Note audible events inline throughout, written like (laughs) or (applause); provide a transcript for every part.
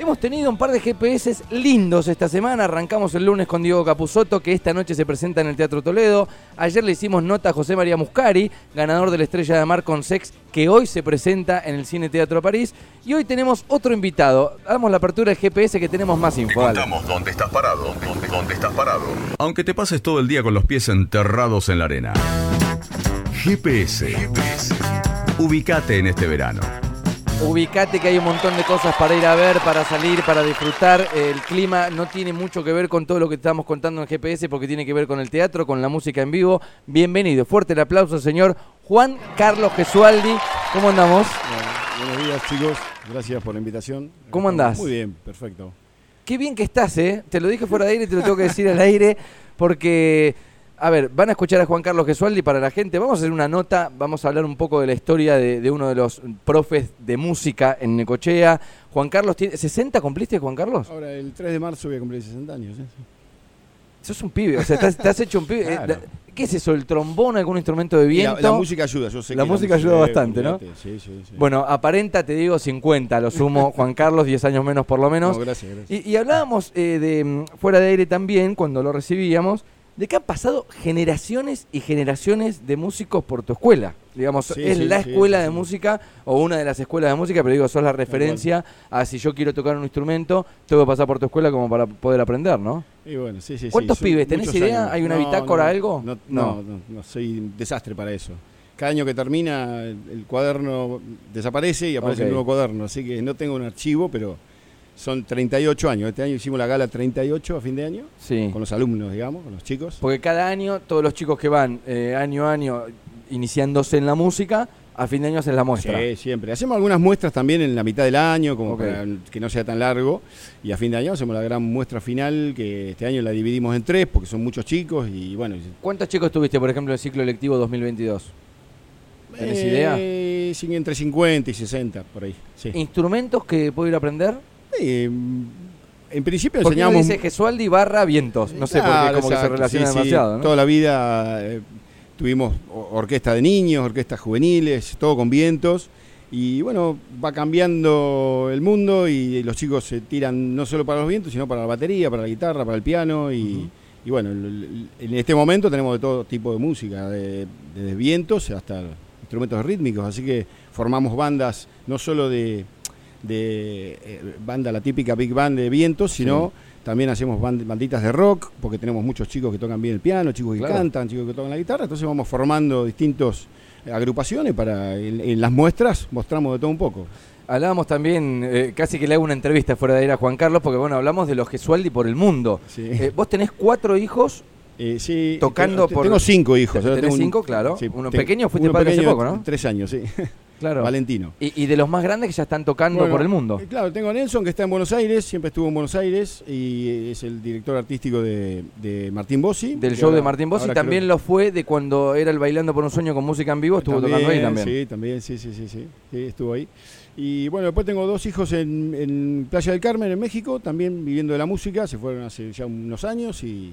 Hemos tenido un par de GPS lindos esta semana. Arrancamos el lunes con Diego Capusotto, que esta noche se presenta en el Teatro Toledo. Ayer le hicimos nota a José María Muscari, ganador de la Estrella de Mar con Sex, que hoy se presenta en el Cine Teatro París. Y hoy tenemos otro invitado. Damos la apertura del GPS que tenemos más info. Te dónde estás parado, dónde, dónde estás parado. Aunque te pases todo el día con los pies enterrados en la arena. GPS. GPS. Ubicate en este verano. Ubicate que hay un montón de cosas para ir a ver, para salir, para disfrutar. El clima no tiene mucho que ver con todo lo que estamos contando en GPS porque tiene que ver con el teatro, con la música en vivo. Bienvenido. Fuerte el aplauso, señor Juan Carlos Gesualdi. ¿Cómo andamos? buenos días, chicos. Gracias por la invitación. ¿Cómo andás? Muy bien, perfecto. Qué bien que estás, ¿eh? Te lo dije fuera de aire y te lo tengo que decir al aire porque a ver, van a escuchar a Juan Carlos Gesualdi para la gente. Vamos a hacer una nota, vamos a hablar un poco de la historia de, uno de los profes de música en Necochea. Juan Carlos, tiene, ¿60 cumpliste, Juan Carlos? Ahora, el 3 de marzo voy a cumplir 60 años. ¿eh? Sos un pibe, o sea, te has hecho un pibe. Eh, ¿Qué es eso? ¿El trombón, algún instrumento de viento? La, música ayuda, yo sé La música ayuda bastante, ¿no? Sí, sí, sí. Bueno, aparenta, te digo, 50, lo sumo, (laughs) Juan Carlos, 10 años menos por lo menos. No, gracias, gracias. Y, hablábamos eh, de mm, fuera de aire también, cuando lo recibíamos, de que han pasado generaciones y generaciones de músicos por tu escuela. Digamos, es la escuela de música o una de las escuelas de música, pero digo, sos la referencia a si yo quiero tocar un instrumento, tengo que pasar por tu escuela como para poder aprender, ¿no? Y bueno, sí, sí, ¿Cuántos pibes? ¿Tenés idea? ¿Hay una bitácora, algo? No no, no, soy un desastre para eso. Cada año que termina, el, cuaderno desaparece y aparece un nuevo cuaderno, así que no tengo un archivo, pero son 38 años. Este año hicimos la gala 38 a fin de año. Sí. Con los alumnos, digamos, con los chicos. Porque cada año, todos los chicos que van eh, año a año iniciándose en la música, a fin de año hacen la muestra. Sí, siempre. Hacemos algunas muestras también en la mitad del año, como para que no sea tan largo. Y a fin de año hacemos la gran muestra final, que este año la dividimos en tres, porque son muchos chicos y bueno. ¿Cuántos chicos tuviste, por ejemplo, en el ciclo electivo 2022? ¿Tienes eh, idea? Entre 50 y 60, por ahí. ¿Instrumentos que puedo ir a aprender? En principio enseñamos. dice Gesualdi barra vientos. No sé por qué, como que se relaciona demasiado. Toda la vida eh, tuvimos orquesta de niños, orquestas juveniles, todo con vientos. Y bueno, va cambiando el mundo y los chicos se tiran no solo para los vientos, sino para la batería, para la guitarra, para el piano. Y, bueno, en este momento tenemos de todo tipo de música, desde de vientos hasta instrumentos rítmicos. Así que formamos bandas no solo de de eh, banda, la típica big band de vientos, sino también hacemos banditas de rock, porque tenemos muchos chicos que tocan bien el piano, chicos que cantan, chicos que tocan la guitarra, entonces vamos formando distintos eh, agrupaciones para en, las muestras mostramos de todo un poco. Hablábamos también, eh, casi que le hago una entrevista fuera de ir a Juan Carlos, porque bueno, hablamos de los Gesualdi por el mundo. vos tenés cuatro hijos sí, tocando por... Tengo cinco hijos. Tenés cinco, claro. uno pequeño fuiste padre hace poco, ¿no? Tres años, sí. Claro. Valentino. Y, de los más grandes que ya están tocando por el mundo. Eh, claro, tengo a Nelson que está en Buenos Aires, siempre estuvo en Buenos Aires y es el director artístico de, Martín Bossi. Del show de Martín Bossi, también lo fue de cuando era el Bailando por un Sueño con música en vivo, estuvo tocando ahí también. Sí, también, sí, sí, sí, sí, estuvo ahí. Y bueno, después tengo dos hijos en, en Playa del Carmen, en México, también viviendo de la música, se fueron hace ya unos años y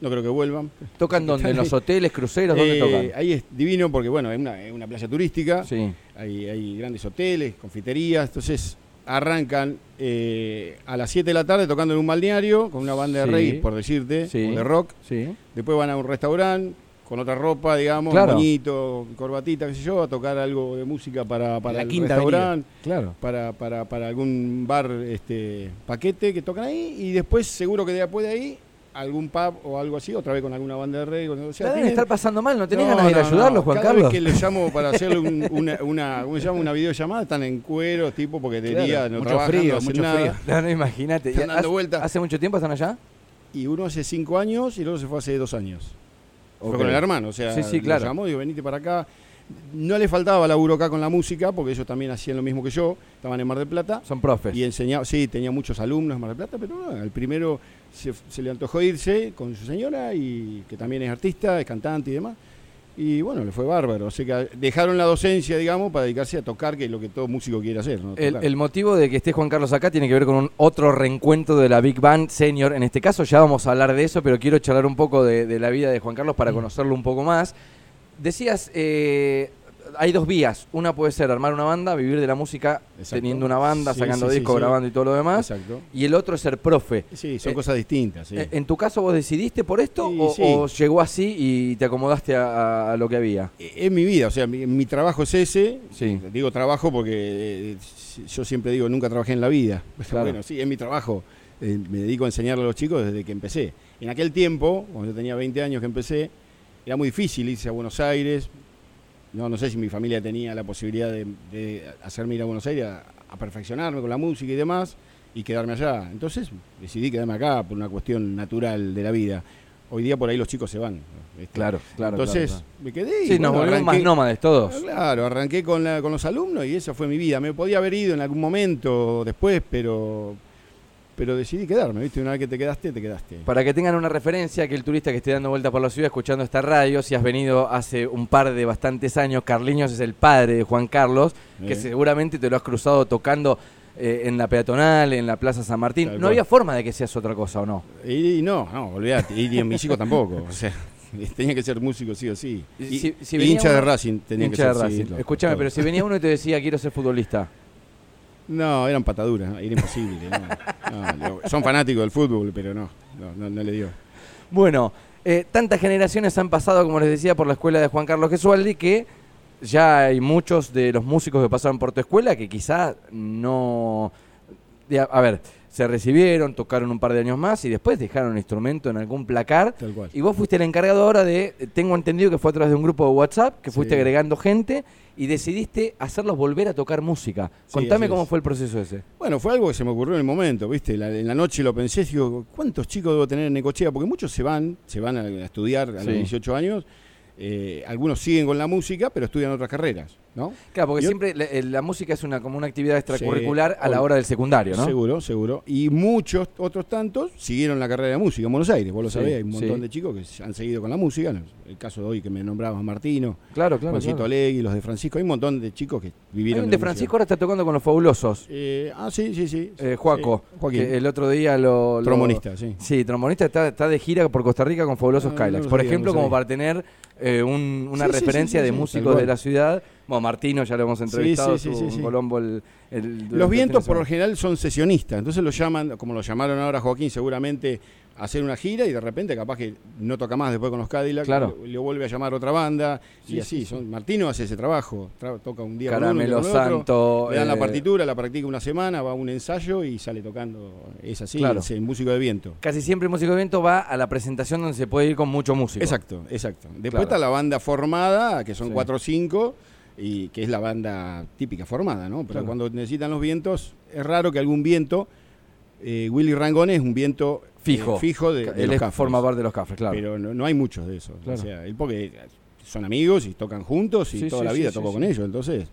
no creo que vuelvan. ¿Tocan dónde? ¿En los hoteles, cruceros? ¿Dónde eh, tocan? Ahí es divino porque, bueno, es una, es una playa turística. Sí. Hay, hay, grandes hoteles, confiterías. Entonces arrancan eh, a las 7 de la tarde tocando en un balneario con una banda de reggae, por decirte, o de rock. Sí. Después van a un restaurante con otra ropa, digamos, claro. moñito, corbatita, qué sé yo, a tocar algo de música para, para el restaurante, claro. para, para, para algún bar este paquete que tocan ahí y después seguro que después de ahí algún pub o algo así, otra vez con alguna banda de reggae. O sea, deben estar pasando mal, ¿no tenés ganas de ir a ayudarlos, Juan Cada Carlos? Vez que les llamo para (laughs) hacerle una, una, ¿cómo se llama? una videollamada, están en cuero, tipo, porque de día no mucho trabajan, frío, no mucho nada. frío. No, no, imagínate. Están dando vueltas. ¿Hace mucho tiempo están allá? Y uno hace cinco años y el otro se fue hace dos años. Fue con el hermano, o sea, sí, sí, claro. llamó y dijo, venite para acá. No le faltaba laburo acá con la música, porque ellos también hacían lo mismo que yo, estaban en Mar del Plata. Son profes. Y enseñaba, sí, tenía muchos alumnos en Mar del Plata, pero no, el primero se, le antojó irse con su señora, y que también es artista, es cantante y demás. Y bueno, le fue bárbaro. O sea que dejaron la docencia, digamos, para dedicarse a tocar, que es lo que todo músico quiere hacer. El, motivo de que esté Juan Carlos acá tiene que ver con un otro reencuentro de la Big Band Senior. En este caso ya vamos a hablar de eso, pero quiero charlar un poco de, la vida de Juan Carlos para mm. conocerlo un poco más. Decías, eh, hay dos vías. Una puede ser armar una banda, vivir de la música, teniendo una banda, sacando discos, grabando y todo lo demás. Exacto. Y el otro es ser profe. Sí, son eh, cosas distintas. Eh, ¿En tu caso vos decidiste por esto o, llegó así y te acomodaste a, lo que había? Es mi vida, o sea, mi, trabajo es ese. Digo trabajo porque yo siempre digo, nunca trabajé en la vida. (laughs) Bueno, sí, es mi trabajo. me dedico a enseñarle a los chicos desde que empecé. En aquel tiempo, cuando yo tenía 20 años que empecé, era muy difícil irse a Buenos Aires. No, no sé si mi familia tenía la posibilidad de, hacerme ir a Buenos Aires a, perfeccionarme con la música y demás y quedarme allá. Entonces decidí quedarme acá por una cuestión natural de la vida. Hoy día por ahí los chicos se van. Claro, claro. Entonces me quedé y. Sí, nos volvemos más nómades todos. Claro, arranqué con, con los alumnos y esa fue mi vida. Me podía haber ido en algún momento después, pero pero decidí quedarme, ¿viste? Una vez que te quedaste, te quedaste. Para que tengan una referencia, que el turista que esté dando vuelta por la ciudad escuchando esta radio, si has venido hace un par de bastantes años, Carliños es el padre de Juan Carlos, que seguramente te lo has cruzado tocando eh, en la peatonal, en la Plaza San Martín. no había forma de que seas otra cosa, ¿o no? Y, no, no, olvídate. Y, en mis hijos tampoco. O sea, (laughs) tenía que ser músico sí o sí. Y, hincha de Racing tenía que ser. Escúchame, pero si venía uno y te decía quiero ser futbolista. No, eran pataduras, era imposible. son fanáticos del fútbol, pero no, no, le dio. Bueno, eh, tantas generaciones han pasado, como les decía, por la escuela de Juan Carlos Gesualdi que ya hay muchos de los músicos que pasaron por tu escuela que quizá no... A ver, se recibieron, tocaron un par de años más y después dejaron un instrumento en algún placar. Y vos fuiste el encargado ahora de, tengo entendido que fue a través de un grupo de WhatsApp, que fuiste agregando gente y decidiste hacerlos volver a tocar música. Contame cómo fue el proceso ese. Bueno, fue algo que se me ocurrió en el momento, ¿viste? en la noche lo pensé, digo, ¿cuántos chicos debo tener en Necochea? Porque muchos se van, se van a, estudiar a los 18 años eh, algunos siguen con la música, pero estudian otras carreras, ¿no? Claro, porque siempre eh, la, música es una como una actividad extracurricular a la hora del secundario, ¿no? Seguro, seguro. Y muchos otros tantos siguieron la carrera de música en Buenos Aires, vos lo sabés, hay un montón de chicos que han seguido con la música, el caso de hoy que me nombrabas Martino, claro, claro, Juancito claro. Alegui, los de Francisco, hay un montón de chicos que vivieron. de Francisco ahora está tocando con los fabulosos. Eh, ah, sí, sí, sí. Juaco, el otro día lo, Trombonista, sí. Sí, trombonista está, de gira por Costa Rica con fabulosos ah, por ejemplo, como para tener una referencia de músicos de la ciudad. Bueno, Martino ya lo hemos entrevistado, en Colombo el, Los vientos por lo general son sesionistas, entonces lo llaman, como lo llamaron ahora Joaquín, seguramente hacer una gira y de repente capaz que no toca más después con los Cadillac, claro. le, vuelve a llamar otra banda y así. Son, Martino hace ese trabajo, toca un día Caramelo con uno, Santo, le dan la eh, partitura, la practica una semana, va a un ensayo y sale tocando. Es así, es el músico de viento. Casi siempre el músico de viento va a la presentación donde se puede ir con mucho músico. Exacto, exacto. Después está la banda formada, que son cuatro o cinco y que es la banda típica formada, ¿no? Pero cuando necesitan los vientos, es raro que algún viento, eh, Willy Rangone es un viento Fijo. fijo de, él forma parte de los cafés, claro. Pero no, hay muchos de esos. O sea, él porque son amigos y tocan juntos y toda la vida toco con ellos, entonces...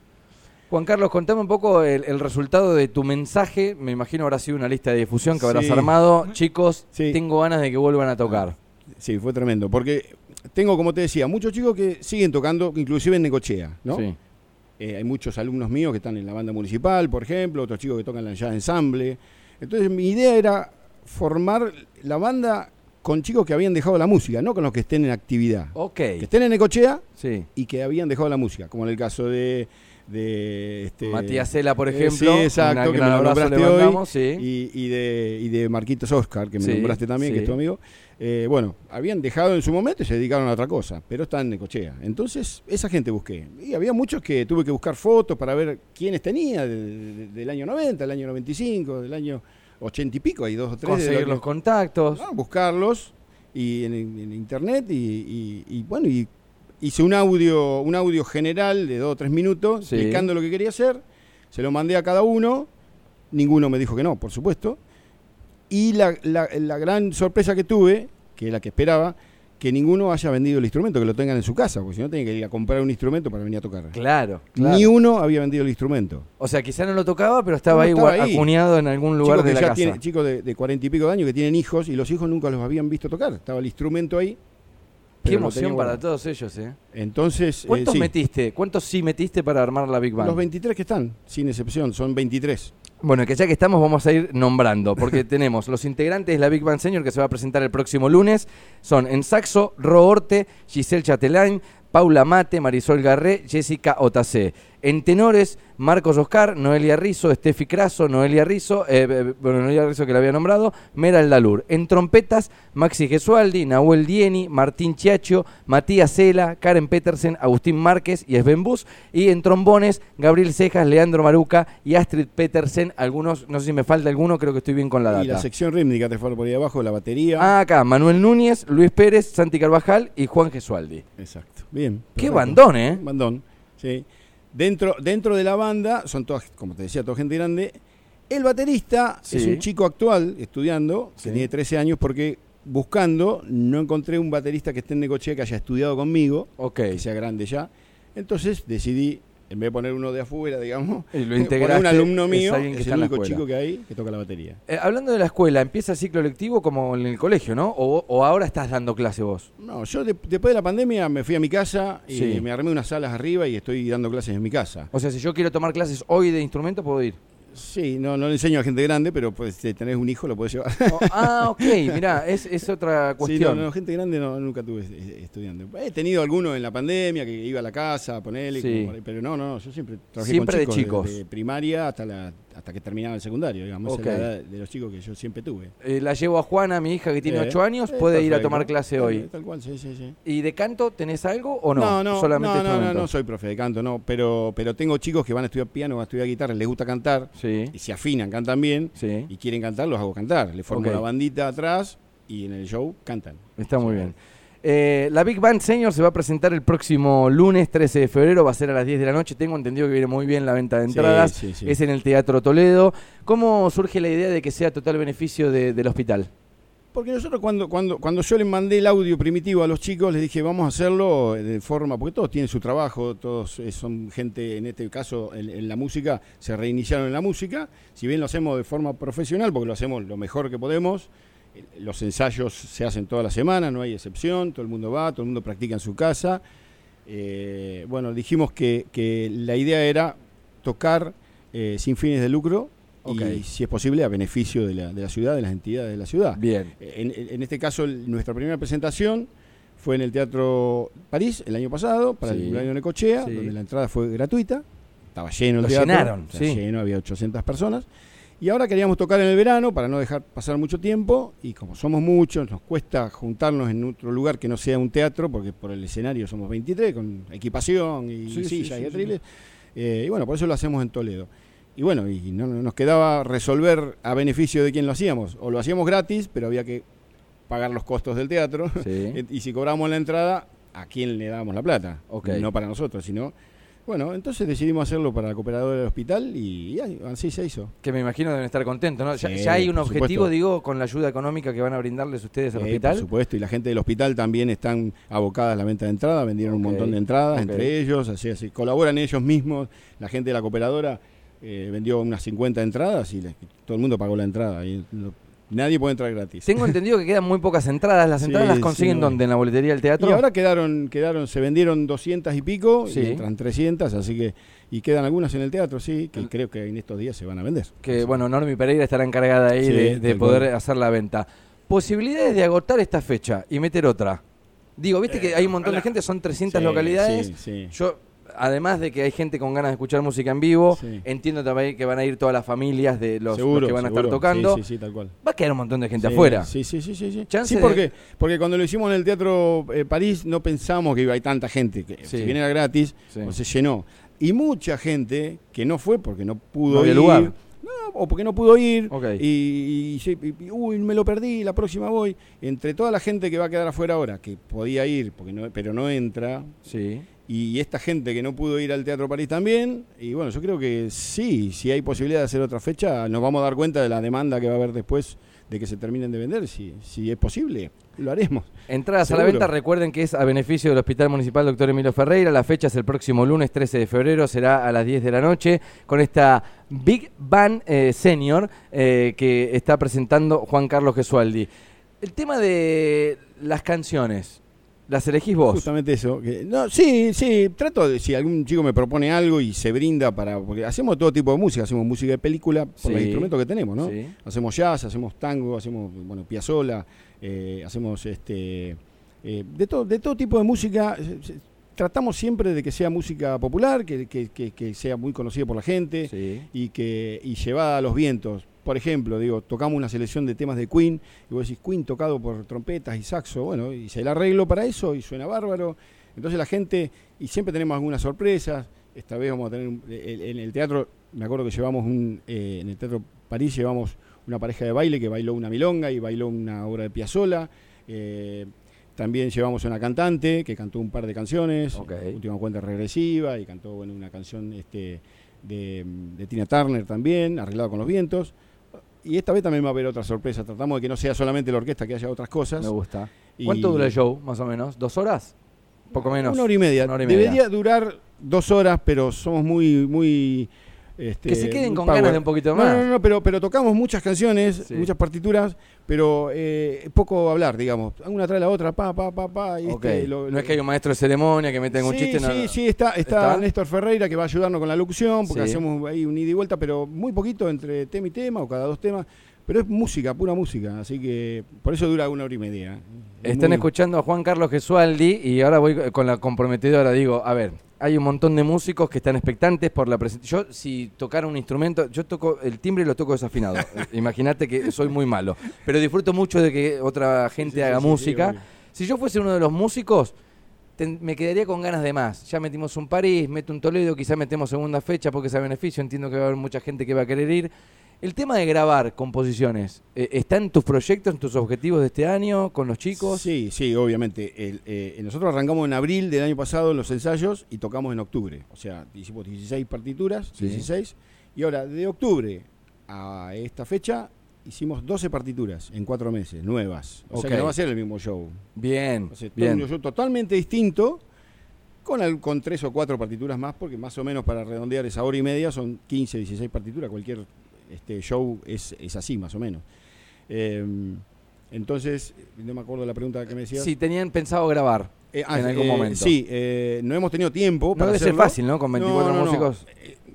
Juan Carlos, contame un poco el, resultado de tu mensaje. Me imagino habrá sido una lista de difusión que habrás armado. Chicos, tengo ganas de que vuelvan a tocar. Sí, fue tremendo. Porque tengo, como te decía, muchos chicos que siguen tocando, inclusive en Necochea, ¿no? Eh, hay muchos alumnos míos que están en la banda municipal, por ejemplo, otros chicos que tocan la ya ensamble. Entonces mi idea era formar la banda con chicos que habían dejado la música, no con los que estén en actividad. Ok. Que estén en Ecochea sí. y que habían dejado la música, como en el caso de de este, Matías Cela, por eh, ejemplo. sí, exacto, que me nombraste hoy. Y, de, y de Marquitos Oscar, que me nombraste también, que es tu amigo. Eh, bueno, habían dejado en su momento y se dedicaron a otra cosa, pero están en Ecochea. Entonces, esa gente busqué. Y había muchos que tuve que buscar fotos para ver quiénes tenía del año 90, del año 95, del año ochenta y pico, hay dos o tres. Conseguir los contactos. buscarlos y en, internet y, bueno, y hice un audio, un audio general de dos o tres minutos explicando lo que quería hacer, se lo mandé a cada uno, ninguno me dijo que no, por supuesto, y la, la, la gran sorpresa que tuve, que es la que esperaba, que ninguno haya vendido el instrumento, que lo tengan en su casa, porque si no tenía que ir a comprar un instrumento para venir a tocar. Claro, Ni uno había vendido el instrumento. O sea, quizá no lo tocaba, pero estaba, ahí, acuñado en algún lugar de la casa. chicos de cuarenta y pico de años que tienen hijos y los hijos nunca los habían visto tocar. Estaba el instrumento ahí. Qué emoción para todos ellos, ¿eh? Entonces. Eh, ¿Cuántos metiste? ¿Cuántos sí metiste para armar la Big Bang? Los 23 que están, sin excepción, son 23. Bueno, que ya que estamos vamos a ir nombrando, porque (laughs) tenemos los integrantes de la Big Bang Senior que se va a presentar el próximo lunes. Son en saxo, Roorte, Giselle Chatelain, Paula Mate, Marisol Garré, Jessica Otacé. En tenores, Marcos Oscar, Noelia Rizo, Estefi Craso, Noelia Rizo, eh, eh, bueno, Noelia Rizo que la había nombrado, Meral Dalur. En trompetas, Maxi Gesualdi, Nahuel Dieni, Martín Chiacho, Matías Cela, Karen Petersen, Agustín Márquez y Sven Bus. Y en trombones, Gabriel Cejas, Leandro Maruca y Astrid Petersen. Algunos, no sé si me falta alguno, creo que estoy bien con la data. Y la sección rítmica te fue por ahí abajo, la batería. Ah, acá, Manuel Núñez, Luis Pérez, Santi Carvajal y Juan Gesualdi. Exacto, bien. Qué bandón, ¿eh? Bandón, sí. Dentro, dentro de la banda, son todas, como te decía, toda gente grande. El baterista es un chico actual, estudiando, que tiene 13 años, porque buscando no encontré un baterista que esté en Necochea que haya estudiado conmigo, que sea grande ya. Entonces decidí en vez de poner uno de afuera, digamos, y lo (laughs) poner un alumno mío, es, el único chico que hay que toca la batería. Eh, hablando de la escuela, ¿empieza el ciclo lectivo como en el colegio, no? ¿O, ahora estás dando clase vos? No, yo después de la pandemia me fui a mi casa y me armé unas salas arriba y estoy dando clases en mi casa. O sea, si yo quiero tomar clases hoy de instrumento, puedo ir. Sí, no, no le enseño a gente grande, pero pues si tenés un hijo lo puedes llevar. Oh, ah, ok, mirá, es, es otra (laughs) cuestión. Sí, no, gente grande no, nunca tuve estudiando. He tenido algunos en la pandemia que iba a la casa a ponerle, pero no, no, yo siempre trabajé siempre con chicos, de, primaria hasta la hasta que terminaba el secundario, digamos, la edad de los chicos que yo siempre tuve. Eh, la llevo a Juana, mi hija que tiene 8 años, puede ir a tomar clase hoy. Tal cual, sí, sí, sí. ¿Y de canto tenés algo o no? No, no, Solamente no, no, no, soy profe de canto, no, pero, pero tengo chicos que van a estudiar piano, van a estudiar guitarra, les gusta cantar y se afinan, cantan bien y quieren cantar, los hago cantar. Les formo la bandita atrás y en el show cantan. Está muy bien. Eh, la Big Band Senior se va a presentar el próximo lunes 13 de febrero, va a ser a las 10 de la noche. Tengo entendido que viene muy bien la venta de entradas. Es en el Teatro Toledo. ¿Cómo surge la idea de que sea total beneficio del hospital? Porque nosotros cuando, cuando, cuando yo les mandé el audio primitivo a los chicos, les dije, vamos a hacerlo de forma, porque todos tienen su trabajo, todos eh, son gente, en este caso, en, la música, se reiniciaron en la música. Si bien lo hacemos de forma profesional, porque lo hacemos lo mejor que podemos, los ensayos se hacen toda la semana, no hay excepción, todo el mundo va, todo el mundo practica en su casa. Eh, bueno, dijimos que, la idea era tocar eh, sin fines de lucro y, si es posible, a beneficio de la, ciudad, de las entidades de la ciudad. Bien. En, este caso, nuestra primera presentación fue en el Teatro París el año pasado, para el cumpleaños de Necochea, donde la entrada fue gratuita. Estaba lleno el teatro. Llenaron, lleno, había 800 personas. Y ahora queríamos tocar en el verano para no dejar pasar mucho tiempo y como somos muchos, nos cuesta juntarnos en otro lugar que no sea un teatro, porque por el escenario somos 23, con equipación y sillas y atriles. Eh, y bueno, por eso lo hacemos en Toledo. Y bueno, y no, nos quedaba resolver a beneficio de quién lo hacíamos. O lo hacíamos gratis, pero había que pagar los costos del teatro. (laughs) y si cobramos la entrada, ¿a quién le dábamos la plata? No para nosotros, sino bueno, entonces decidimos hacerlo para la cooperadora del hospital y, así se hizo. Que me imagino deben estar contentos, ¿no? ya, hay un objetivo, digo, con la ayuda económica que van a brindarles ustedes al hospital. Por supuesto, y la gente del hospital también están abocadas a la venta de entradas, vendieron un montón de entradas entre ellos, así, así, colaboran ellos mismos, la gente de la cooperadora eh, vendió unas 50 entradas y todo el mundo pagó la entrada. Y Nadie puede entrar gratis. Tengo entendido que quedan muy pocas entradas. ¿Las entradas las consiguen donde? ¿En la boletería del teatro? Y ahora quedaron, quedaron se vendieron 200 y pico, y entran 300, así que... Y quedan algunas en el teatro, sí, que creo que en estos días se van a vender. Que, bueno, Normi Pereira estará encargada ahí de, poder hacer la venta. Posibilidades de agotar esta fecha y meter otra. Digo, viste que hay un montón de gente, son 300 localidades. Yo además de que hay gente con ganas de escuchar música en vivo, entiendo también que van a ir todas las familias de los, que van a estar tocando. Sí, sí, tal cual. Va a quedar un montón de gente afuera. Sí, sí, sí, sí. Sí, porque, porque cuando lo hicimos en el Teatro eh, París no pensamos que iba a tanta gente, que si viene era gratis, pues se llenó. Y mucha gente que no fue porque no pudo ir. Lugar. o porque no pudo ir y, uy, me lo perdí, la próxima voy. Entre toda la gente que va a quedar afuera ahora, que podía ir, porque no, pero no entra, sí y esta gente que no pudo ir al Teatro París también. Y bueno, yo creo que sí, si hay posibilidad de hacer otra fecha, nos vamos a dar cuenta de la demanda que va a haber después de que se terminen de vender. Si, si es posible, lo haremos. Entradas a la venta, recuerden que es a beneficio del Hospital Municipal Doctor Emilio Ferreira. La fecha es el próximo lunes 13 de febrero, será a las 10 de la noche, con esta Big Band eh, Senior eh, que está presentando Juan Carlos Gesualdi. El tema de las canciones. ¿Las elegís vos? Justamente eso. no, sí, sí, trato de, si algún chico me propone algo y se brinda para, porque hacemos todo tipo de música, hacemos música de película por los instrumentos que tenemos, ¿no? Hacemos jazz, hacemos tango, hacemos, bueno, piazzola, eh, hacemos este, eh, de, todo de todo tipo de música, tratamos siempre de que sea música popular, que, sea muy conocida por la gente y que y llevada a los vientos. Por ejemplo, digo, tocamos una selección de temas de Queen y vos decís Queen tocado por trompetas y saxo, bueno, y se el arreglo para eso y suena bárbaro. Entonces la gente, y siempre tenemos algunas sorpresas, esta vez vamos a tener en el teatro, me acuerdo que llevamos un, eh, en el Teatro París llevamos una pareja de baile que bailó una milonga y bailó una obra de Piazzolla. Eh, también llevamos una cantante que cantó un par de canciones, Última Cuenta Regresiva, y cantó bueno, una canción este, de, Tina Turner también, arreglado con los vientos. Y esta vez también va a haber otra sorpresa. Tratamos de que no sea solamente la orquesta, que haya otras cosas. Me gusta. ¿Cuánto dura el show, más o menos? ¿Dos horas? Poco menos. Una hora y media. Debería durar dos horas, pero somos muy, muy este, que se queden con ganas de un poquito más. No, no, no, pero, pero tocamos muchas canciones, muchas partituras, pero eh, poco hablar, digamos. Una trae la otra, pa, pa, pa, pa. Este, no es que hay un maestro de ceremonia que mete un chiste. Sí, sí, está, está, Néstor Ferreira que va a ayudarnos con la locución, porque hacemos ahí un ida y vuelta, pero muy poquito entre tema y tema, o cada dos temas. Pero es música, pura música, así que por eso dura una hora y media. Están escuchando a Juan Carlos Gesualdi y ahora voy con la comprometedora. Digo, a ver, hay un montón de músicos que están expectantes por la presentación. Yo, si tocara un instrumento, yo toco el timbre y lo toco desafinado. (laughs) Imagínate que soy muy malo. Pero disfruto mucho de que otra gente haga música. si yo fuese uno de los músicos, me quedaría con ganas de más. Ya metimos un París, meto un Toledo, quizás metemos segunda fecha porque es a beneficio. Entiendo que va a haber mucha gente que va a querer ir. El tema de grabar composiciones, eh, ¿está en tus proyectos, en tus objetivos de este año, con los chicos? Sí, sí, obviamente. Eh, nosotros arrancamos en abril del año pasado en los ensayos y tocamos en octubre. O sea, hicimos 16 partituras, 16. Y ahora, de octubre a esta fecha, hicimos 12 partituras en cuatro meses, nuevas. O sea que no va a ser el mismo show. Bien, bien. Un show totalmente distinto, con, con tres o cuatro partituras más, porque más o menos para redondear esa hora y media son 15, 16 partituras, cualquier este show es, es así, más o menos. Em, entonces, no me acuerdo de la pregunta que me decías. Si tenían pensado grabar eh, ah, en algún eh, momento. Sí, eh, no hemos tenido tiempo. No debe ser fácil, ¿no? Con 24 músicos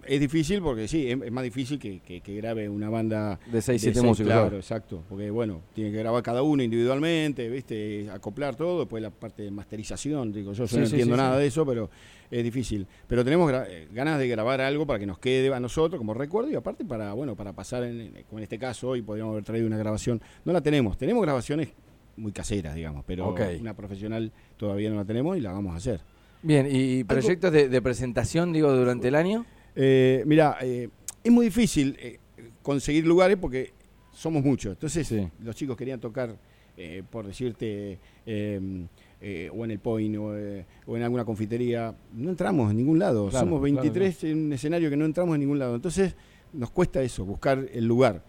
es difícil porque sí, es, más difícil que, que, grabe una banda de 6, 7 músicos. Claro, exacto. Porque bueno, tiene que grabar cada uno individualmente, ¿viste? Acoplar todo, después la parte de masterización, digo, yo, no entiendo nada de eso, pero es difícil. Pero tenemos eh, ganas de grabar algo para que nos quede a nosotros como recuerdo y aparte para, bueno, para pasar, en, como en este caso, hoy podríamos haber traído una grabación. No la tenemos, tenemos grabaciones muy caseras, digamos, pero una profesional todavía no la tenemos y la vamos a hacer. Bien, ¿y proyectos de, de presentación, digo, durante el año? Eh, mira, eh, es muy difícil eh, conseguir lugares porque somos muchos. Entonces, los chicos querían tocar, eh, por decirte, em, o en el Point o, en alguna confitería. No entramos en ningún lado. Somos 23 en un escenario que no entramos en ningún lado. Entonces, nos cuesta eso, buscar el lugar.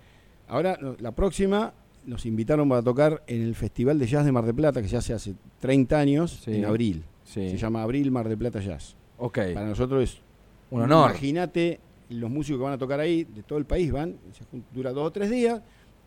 Ahora, la próxima nos invitaron para tocar en el Festival de Jazz de Mar de Plata, que se hace hace 30 años, en abril. Se llama Abril Mar de Plata Jazz. Okay. Para nosotros es un honor. Imagínate los músicos que van a tocar ahí, de todo el país van, dura dos o tres días,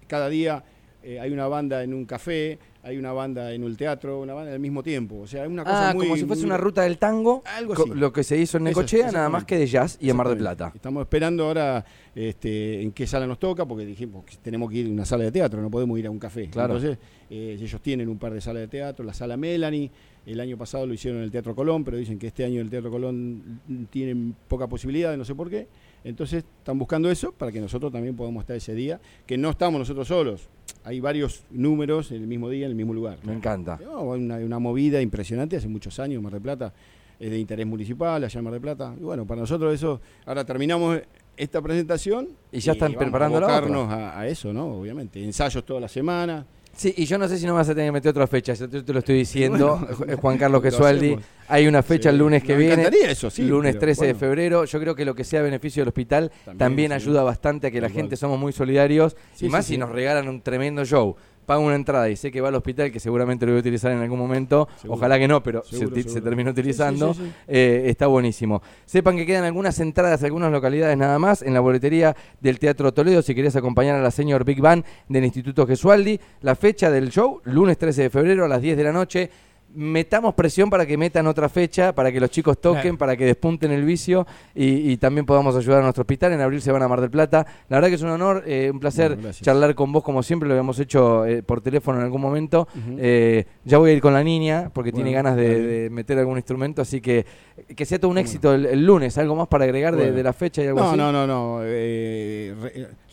cada día eh, hay una banda en un café, hay una banda en un teatro, una banda al mismo tiempo. O sea, es una cosa ah, como si fuese una ruta del tango, algo así. lo que se hizo en Necochea, nada más que de jazz y en Mar del Plata. Estamos esperando ahora este, en qué sala nos toca, porque dijimos que tenemos que ir a una sala de teatro, no podemos ir a un café. Claro. Entonces, eh, ellos tienen un par de salas de teatro, la sala Melanie, el año pasado lo hicieron en el Teatro Colón, pero dicen que este año el Teatro Colón tiene poca posibilidad, no sé por qué. Entonces están buscando eso para que nosotros también podamos estar ese día, que no estamos nosotros solos. Hay varios números en el mismo día, en el mismo lugar. Me encanta. una, una movida impresionante hace muchos años, Mar del Plata es de interés municipal, allá en Mar del Plata. Y bueno, para nosotros eso, ahora terminamos esta presentación. Y ya están preparando la otra. a eso, ¿no? Obviamente. Ensayos toda la semana. Sí, y yo no sé si no vas a tener que meter otra fecha, yo te, lo estoy diciendo, (laughs) Juan Carlos Gesualdi. Hay una fecha el lunes que me viene, eso, sí, lunes 13 de febrero. Yo creo que lo que sea beneficio del hospital también, ayuda bastante a que la gente somos muy solidarios, y más si nos regalan un tremendo show paga una entrada y sé que va al hospital, que seguramente lo voy a utilizar en algún momento, ojalá que no, pero se, terminó utilizando, eh, está buenísimo. Sepan que quedan algunas entradas, algunas localidades nada más, en la boletería del Teatro Toledo, si querés acompañar a la señor Big Band del Instituto Gesualdi. La fecha del show, lunes 13 de febrero a las 10 de la noche. Metamos presión para que metan otra fecha, para que los chicos toquen, para que despunten el vicio y, también podamos ayudar a nuestro hospital. En abril se van a Mar del Plata. La verdad que es un honor, eh, un placer charlar con vos como siempre, lo habíamos hecho eh, por teléfono en algún momento. Eh, ya voy a ir con la niña porque tiene ganas de, meter algún instrumento, así que que sea todo un éxito el, lunes. ¿Algo más para agregar de, la fecha y algo no, así? No, no, no,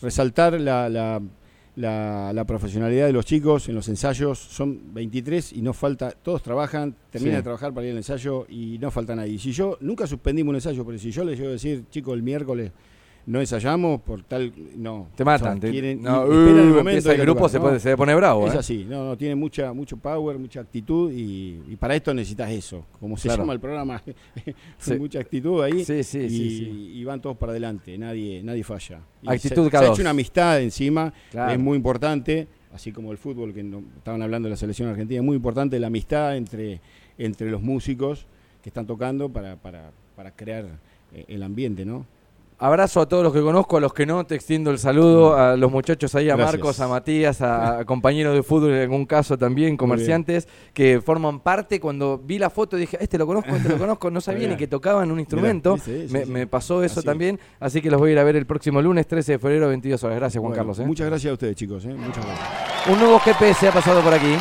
resaltar la la, profesionalidad de los chicos en los ensayos. Son 23 y no falta, todos trabajan, terminan de trabajar para ir al ensayo y no falta nadie. Si yo, nunca suspendimos un ensayo, pero si yo les llevo a decir, chicos, el miércoles no ensayamos por tal no. Te matan no, el uh, momento el grupo se, puede, se pone bravo es ¿eh? así no no tiene mucha mucho power mucha actitud y, para esto necesitas eso como se llama el programa. (laughs) Mucha actitud ahí sí, sí, y, y, van todos para adelante nadie nadie falla. Actitud se, ha hecho una amistad encima es muy importante así como el fútbol que estaban hablando de la selección argentina es muy importante la amistad entre entre los músicos que están tocando para para, para crear eh, el ambiente no Abrazo a todos los que conozco, a los que no, te extiendo el saludo, a los muchachos ahí, a Marcos, a Matías, a, compañeros de fútbol en algún caso también, comerciantes, que forman parte. Cuando vi la foto dije, este lo conozco, este lo (laughs) conozco, no sabía ni que tocaban un instrumento. me, pasó eso también, así que los voy a ir a ver el próximo lunes, 13 de febrero, 22 horas. Gracias, Juan Carlos. ¿eh? Muchas gracias a ustedes, chicos. ¿eh? Muchas gracias. Un nuevo GPS ha pasado por aquí.